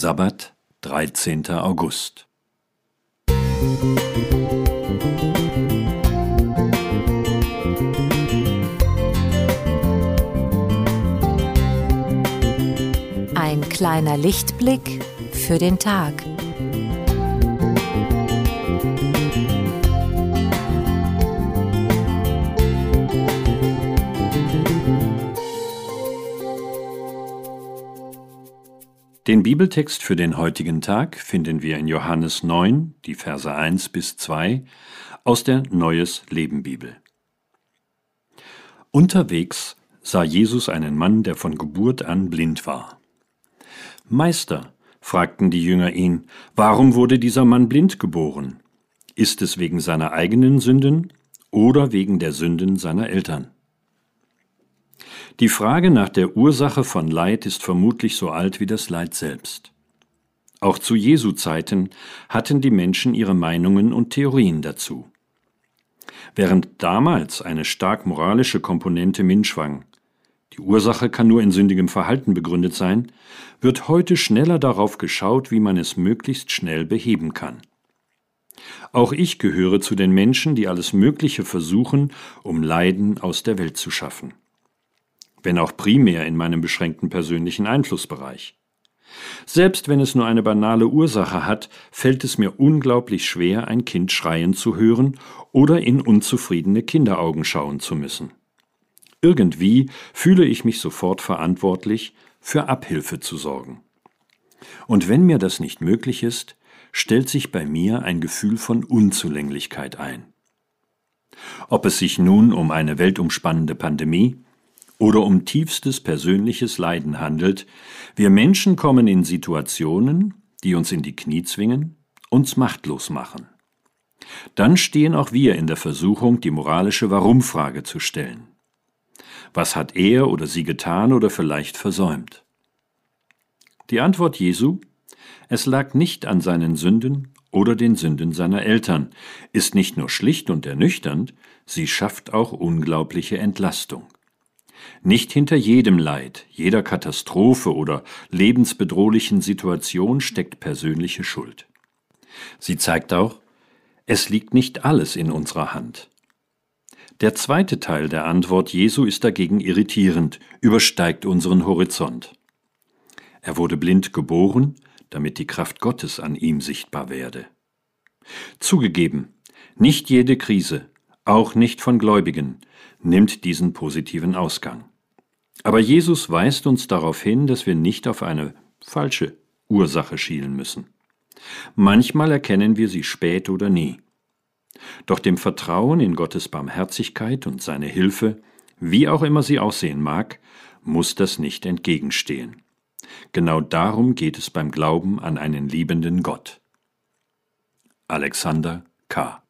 Sabbat, 13. August. Ein kleiner Lichtblick für den Tag. Den Bibeltext für den heutigen Tag finden wir in Johannes 9, die Verse 1 bis 2 aus der Neues Leben Bibel. Unterwegs sah Jesus einen Mann, der von Geburt an blind war. Meister, fragten die Jünger ihn, warum wurde dieser Mann blind geboren? Ist es wegen seiner eigenen Sünden oder wegen der Sünden seiner Eltern? Die Frage nach der Ursache von Leid ist vermutlich so alt wie das Leid selbst. Auch zu Jesu Zeiten hatten die Menschen ihre Meinungen und Theorien dazu. Während damals eine stark moralische Komponente mitschwang, die Ursache kann nur in sündigem Verhalten begründet sein, wird heute schneller darauf geschaut, wie man es möglichst schnell beheben kann. Auch ich gehöre zu den Menschen, die alles Mögliche versuchen, um Leiden aus der Welt zu schaffen wenn auch primär in meinem beschränkten persönlichen Einflussbereich. Selbst wenn es nur eine banale Ursache hat, fällt es mir unglaublich schwer, ein Kind schreien zu hören oder in unzufriedene Kinderaugen schauen zu müssen. Irgendwie fühle ich mich sofort verantwortlich, für Abhilfe zu sorgen. Und wenn mir das nicht möglich ist, stellt sich bei mir ein Gefühl von Unzulänglichkeit ein. Ob es sich nun um eine weltumspannende Pandemie, oder um tiefstes persönliches Leiden handelt, wir Menschen kommen in Situationen, die uns in die Knie zwingen, uns machtlos machen. Dann stehen auch wir in der Versuchung, die moralische Warum-Frage zu stellen. Was hat er oder sie getan oder vielleicht versäumt? Die Antwort Jesu, es lag nicht an seinen Sünden oder den Sünden seiner Eltern, ist nicht nur schlicht und ernüchternd, sie schafft auch unglaubliche Entlastung. Nicht hinter jedem Leid, jeder Katastrophe oder lebensbedrohlichen Situation steckt persönliche Schuld. Sie zeigt auch, es liegt nicht alles in unserer Hand. Der zweite Teil der Antwort Jesu ist dagegen irritierend, übersteigt unseren Horizont. Er wurde blind geboren, damit die Kraft Gottes an ihm sichtbar werde. Zugegeben, nicht jede Krise, auch nicht von Gläubigen, nimmt diesen positiven Ausgang. Aber Jesus weist uns darauf hin, dass wir nicht auf eine falsche Ursache schielen müssen. Manchmal erkennen wir sie spät oder nie. Doch dem Vertrauen in Gottes Barmherzigkeit und seine Hilfe, wie auch immer sie aussehen mag, muss das nicht entgegenstehen. Genau darum geht es beim Glauben an einen liebenden Gott. Alexander K.